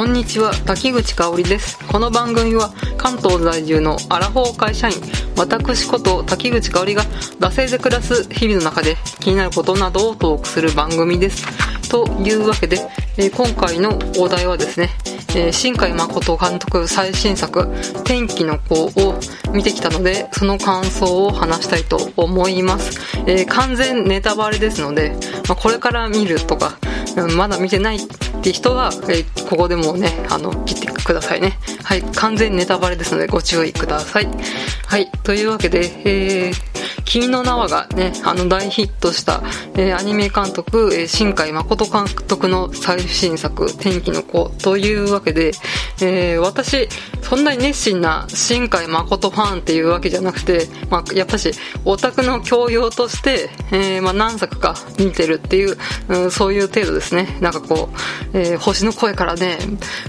こんにちは滝口香織です。この番組は関東在住のアラフォー会社員私こと滝口香織が惰性で暮らす日々の中で気になることなどをトークする番組です。というわけで、えー今回のお題はですね、えー新海誠監督最新作「天気の子」を見てきたのでその感想を話したいと思います、えー完全ネタバレですので、まあ、これから見るとか、まだ見てないって人は、えーここでもうねあの切ってくださいね。はい完全ネタバレですのでご注意ください。はいというわけで、えー君の名はがね、あの大ヒットした、えーアニメ監督、えー新海誠監督の最新作、天気の子というわけで、えー私、そんなに熱心な新海誠ファンっていうわけじゃなくて、まあ、やっぱし、オタクの教養として、えーまあ、何作か見てるっていう、うんそういう程度ですね。なんかこう、えー星の声からね、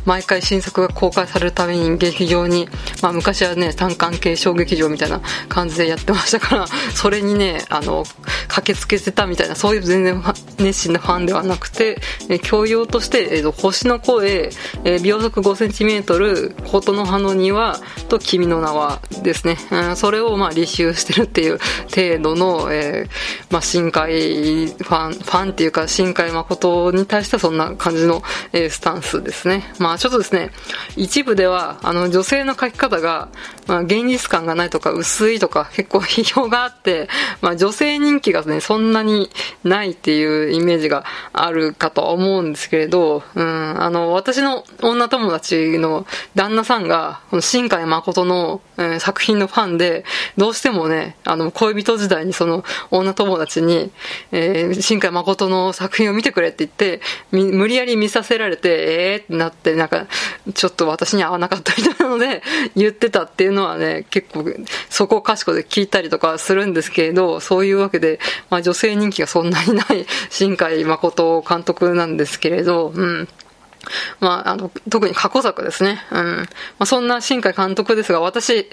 毎回新作が公開されるために劇場に、まあ、昔はね、単館系小劇場みたいな感じでやってましたから、それにね、あの、駆けつけてたみたいな、そういう全然熱心なファンではなくて、えー教養として、えーと星の声、えー秒速 5cm、琴の葉の庭と君の名はですね、うんそれをまあ履修してるっていう程度の、えーまあ、深海ファン、ファンっていうか、深海誠に対してはそんな感じの、えースタンスですね。まあちょっとですね、一部では、あの、女性の書き方が、まあ現実感がないとか、薄いとか、結構批評があって、まあ女性人気がね、そんなにないっていうイメージがあるかとは思うんですけれど、うん、あの、私の女友達の旦那さんが、この新海誠の、えー作品のファンで、どうしてもね、あの、恋人時代にその女友達に、えー新海誠の作品を見てくれって言って、無理やり見させられて、えーってなって、なんか、ちょっと私に合わなかったみたいなので、言ってたっていうのはね、結構、そこかしこで聞いたりとかするんですけれど、そういうわけで、まあ女性人気がそんなにない新海誠監督なんですけれど、うん。まあ、あの、特に過去作ですね。うん。まあ、そんな新海監督ですが、私、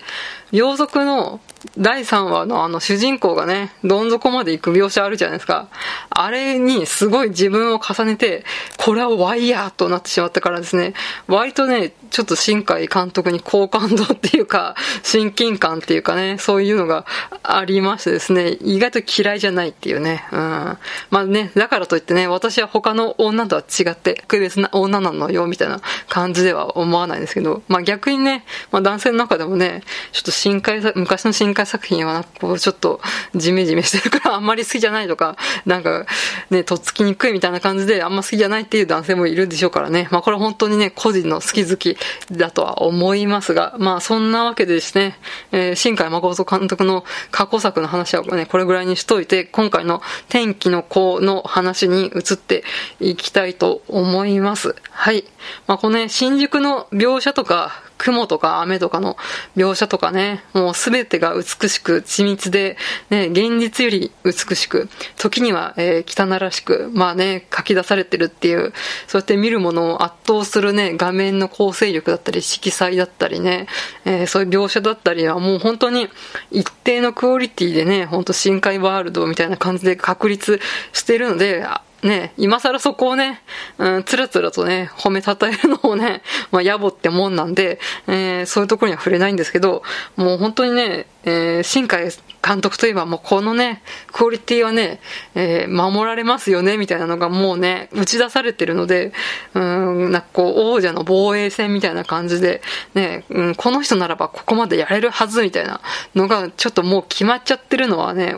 秒速の第3話のあの主人公がね、どん底まで行く描写あるじゃないですか。あれにすごい自分を重ねて、これはワイヤーとなってしまったからですね、割とね、ちょっと新海監督に好感度っていうか、親近感っていうかね、そういうのがありましてですね、意外と嫌いじゃないっていうね。うん。まあね、だからといってね、私は他の女とは違って、特別な女なのよ、みたいな感じでは思わないんですけど、まあ逆にね、まあ男性の中でもね、ちょっと新海さ、昔の新海作品はなんかこう、ちょっとジメジメしてるからあんまり好きじゃないとか、なんかね、とっつきにくいみたいな感じであんま好きじゃないっていう男性もいるでしょうからね。まあこれ本当にね、個人の好き好きだとは思いますが、まあそんなわけでですね、えー新海誠監督の過去作の話はね、これぐらいにしといて、今回の天気の子の話に移っていきたいと思います。はい。まあこのね、新宿の描写とか、雲とか雨とかの描写とかね、もうすべてが美しく緻密で、ね、現実より美しく、時には、えー汚らしく、まあね、書き出されてるっていう、そうやって見るものを圧倒するね、画面の構成力だったり、色彩だったりね、えーそういう描写だったりはもう本当に一定のクオリティでね、本当深海ワールドみたいな感じで確立してるので、ね、今更そこをね、うん、つらつらとね、褒めたたえるのをね、まあ、野暮ってもんなんで、えーそういうところには触れないんですけど、もう本当にね、えー新海監督といえばもうこのね、クオリティはね、えー守られますよね、みたいなのがもうね、打ち出されてるので、うん、なんかこう、王者の防衛戦みたいな感じで、ね、うん、この人ならばここまでやれるはず、みたいなのが、ちょっともう決まっちゃってるのはね、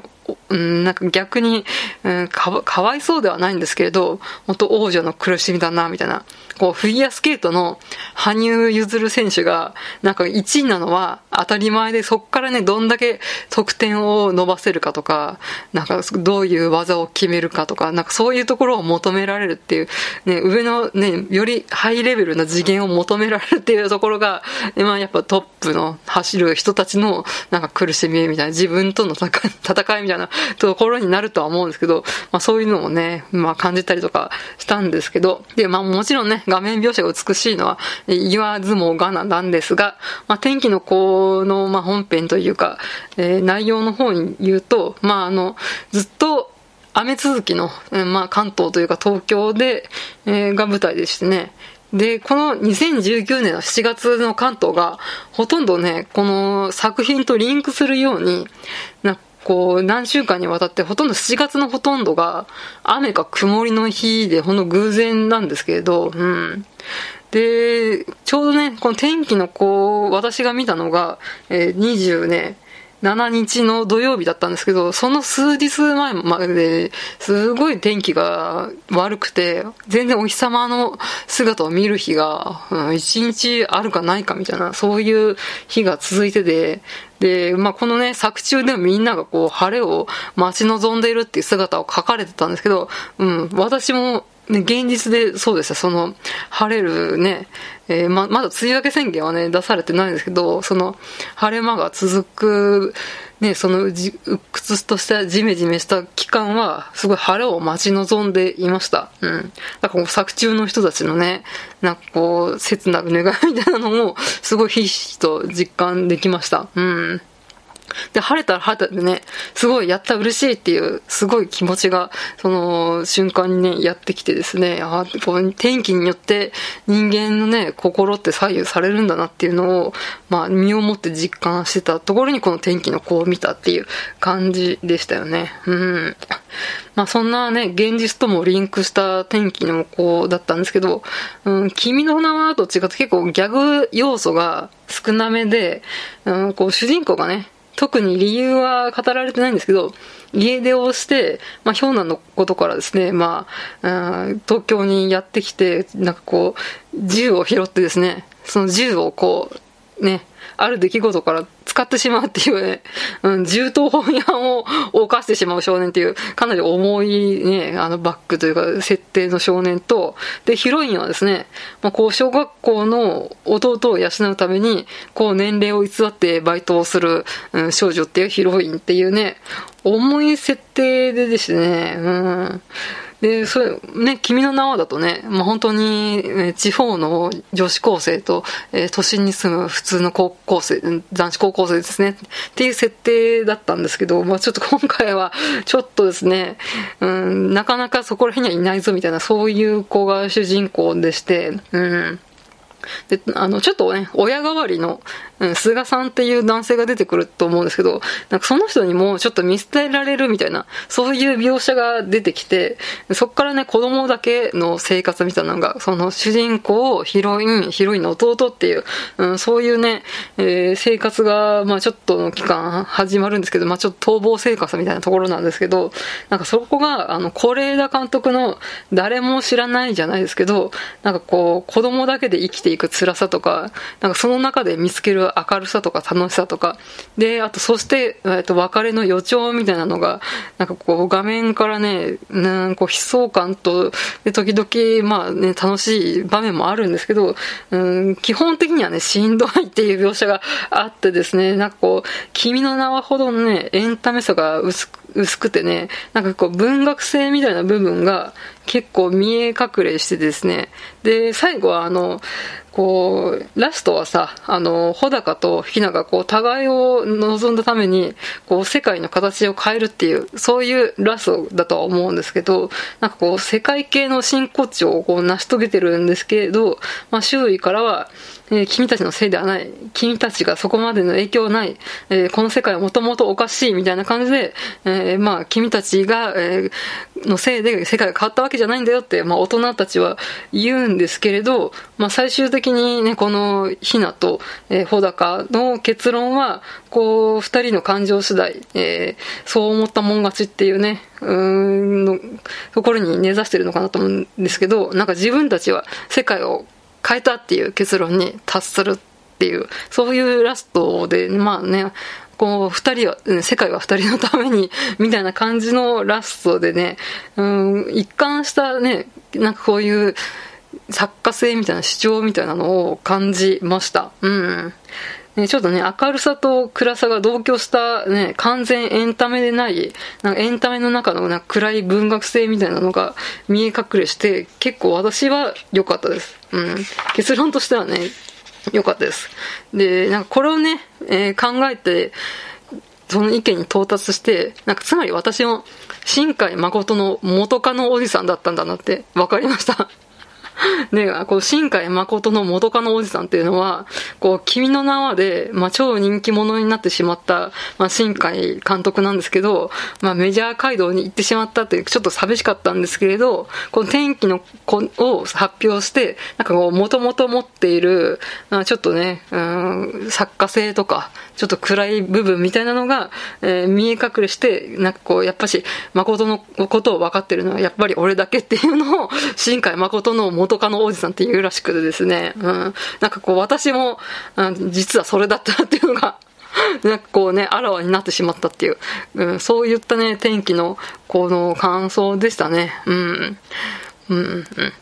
うん、なんか逆に、うん、かわかわいそうではないんですけれど、本当王者の苦しみだな、みたいな。こう、フィギュアスケートの羽生結弦選手が、なんか1位なのは当たり前で、そこからね、どんだけ得点を伸ばせるかとか、なんかどういう技を決めるかとか、なんかそういうところを求められるっていう、ね、上のね、よりハイレベルな次元を求められるっていうところが、まあやっぱトップの走る人たちのなんか苦しみみたいな、自分との戦い みたいなところになるとは思うんですけど、まあそういうのもね、まあ感じたりとかしたんですけど、で、まあもちろんね、画面描写が美しいのは言わずもがななんですが、まあ天気の子の、まあ、本編というか、えー内容の方に言うと、まああの、ずっと雨続きの、まあ関東というか東京で、えーが舞台でしてね、で、この2019年の7月の関東が、ほとんどね、この作品とリンクするように、なこう、何週間にわたって、ほとんど7月のほとんどが、雨か曇りの日で、ほんの偶然なんですけれど、うん。で、ちょうどね、この天気のこう、私が見たのが、えー、20ね、7日の土曜日だったんですけど、その数日前まですごい天気が悪くて、全然お日様の姿を見る日が、うん、1日あるかないかみたいな、そういう日が続いてて、で、まあ、このね、作中でもみんながこう、晴れを待ち望んでいるっていう姿を書かれてたんですけど、うん、私も、現実でそうですよ、その、晴れるね、えー、ま、まだ梅雨明け宣言はね、出されてないんですけど、その、晴れ間が続く、ね、そのじ、鬱屈としたジメジメした期間は、すごい晴れを待ち望んでいました。うん。だから作中の人たちのね、なんかこう、切なる願いみたいなのも、すごいひしひしと実感できました。うん。で、晴れたら晴れたでね、すごいやった嬉しいっていう、すごい気持ちが、その瞬間にね、やってきてですね、あこう天気によって人間のね、心って左右されるんだなっていうのを、まあ、身をもって実感してたところにこの天気の子を見たっていう感じでしたよね。うん。まあそんなね、現実ともリンクした天気の子だったんですけど、うん、君の名はと違って結構ギャグ要素が少なめで、うん、こう主人公がね、特に理由は語られてないんですけど、家出をして、まあ、氷南のことからですね、まあ、東京にやってきて、なんかこう、銃を拾ってですね、その銃をこう、ね、ある出来事から使ってしまうっていうね、うん、銃刀法違反を犯してしまう少年っていう、かなり重いね、あのバックというか、設定の少年と、で、ヒロインはですね、まあ、こう、小学校の弟を養うために、こう、年齢を偽ってバイトをする、うん、少女っていうヒロインっていうね、重い設定でですね、うん。で、それ、ね、君の名はだとね、まあ、本当に、え地方の女子高生と、えー、都心に住む普通の高校生、男子高校生ですね、っていう設定だったんですけど、まあ、ちょっと今回は、ちょっとですね、うん、なかなかそこら辺にはいないぞみたいな、そういう子が主人公でして、うん。で、あの、ちょっとね、親代わりの、うん、菅さんっていう男性が出てくると思うんですけど、なんかその人にもちょっと見捨てられるみたいな、そういう描写が出てきて、そっからね、子供だけの生活みたいなのが、その主人公、ヒロイン、ヒロインの弟っていう、うん、そういうね、えー、生活が、まあちょっとの期間始まるんですけど、まあちょっと逃亡生活みたいなところなんですけど、なんかそこが、あの、是枝監督の誰も知らないじゃないですけど、なんかこう、子供だけで生きていく辛さとか、なんかその中で見つける明るさとか楽しさとか、で、あとそして、えっと、別れの予兆みたいなのが、なんかこう画面からね、なんか悲壮感と、で、時々、まあね、楽しい場面もあるんですけど、うん、基本的にはね、しんどいっていう描写があってですね、なんかこう、君の名はほどのね、エンタメさが薄く、薄くてね、なんかこう文学性みたいな部分が結構見え隠れしてですね、で、最後はあの、こう、ラストはさ、あの、穂高とひながこう、互いを望んだために、こう、世界の形を変えるっていう、そういうラストだとは思うんですけど、なんかこう、世界系の真骨頂をこう、成し遂げてるんですけれど、まあ、周囲からは、えー、君たちのせいではない。君たちがそこまでの影響ない。えー、この世界はもともとおかしいみたいな感じで、えー、まあ、君たちが、えのせいで世界が変わったわけじゃないんだよって、まあ、大人たちは言うんですけれど、まあ、最終的にね、このひなと、え穂高の結論は、こう、二人の感情次第、えそう思ったもん勝ちっていうね、うんのところに根ざしてるのかなと思うんですけど、なんか自分たちは世界を変えたっていう結論に達するっていう、そういうラストで、まあね、こう、二人は、世界は二人のために、みたいな感じのラストでね、うん、一貫したね、なんかこういう作家性みたいな主張みたいなのを感じました。うん。ね、ちょっとね、明るさと暗さが同居したね、完全エンタメでない、なんかエンタメの中のなんか暗い文学性みたいなのが見え隠れして、結構私は良かったです。うん。結論としてはね、良かったです。で、なんかこれをね、えー、考えて、その意見に到達して、なんかつまり私も、新海誠の元カノおじさんだったんだなって分かりました。ね、こう、新海誠の元カノおじさんっていうのは、こう、君の名はで、まあ、超人気者になってしまった、まあ、新海監督なんですけど、まあ、メジャー街道に行ってしまったという、ちょっと寂しかったんですけれど、この天気の子を発表して、なんかこう、もともと持っている、あちょっとね、うん、作家性とか、ちょっと暗い部分みたいなのが、えー、見え隠れして、なんかこう、やっぱし、誠のことを分かってるのは、やっぱり俺だけっていうのを、新海誠の元カノおじさんっていうらしくてですね、うん、なんかこう、私も、うん、実はそれだったっていうのが、なんかこうね、あらわになってしまったっていう、うん、そういったね、天気の、この感想でしたね。うん。うん、うん。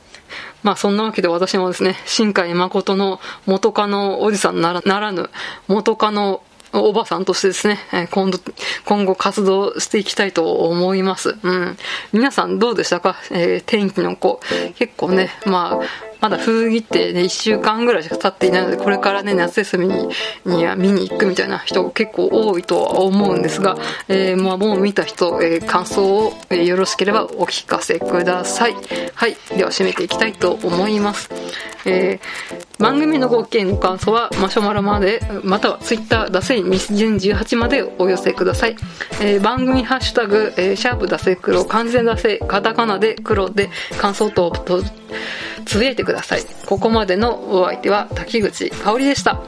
まあそんなわけで私もですね、新海誠の元カノおじさんならならぬ、元カノおばさんとしてですね、今度、今後活動していきたいと思います。うん。皆さんどうでしたか？えー、天気の子。結構ね、まあ、まだ風切ってね、1週間ぐらいしか経っていないので、これからね、夏休みにには見に行くみたいな人結構多いとは思うんですが、えー、まあ、もう見た人、えー、感想を、えー、よろしければお聞かせください。はい。では締めていきたいと思います。えー、番組のご意見ご感想はマシュマロまで、またはツイッターダセイ2018までお寄せください。えー、番組ハッシュタグ、えー、シャープダセ黒、完全ダセカタカナで黒で感想と、とつぶやいてください。ここまでのお相手は滝口香織でした。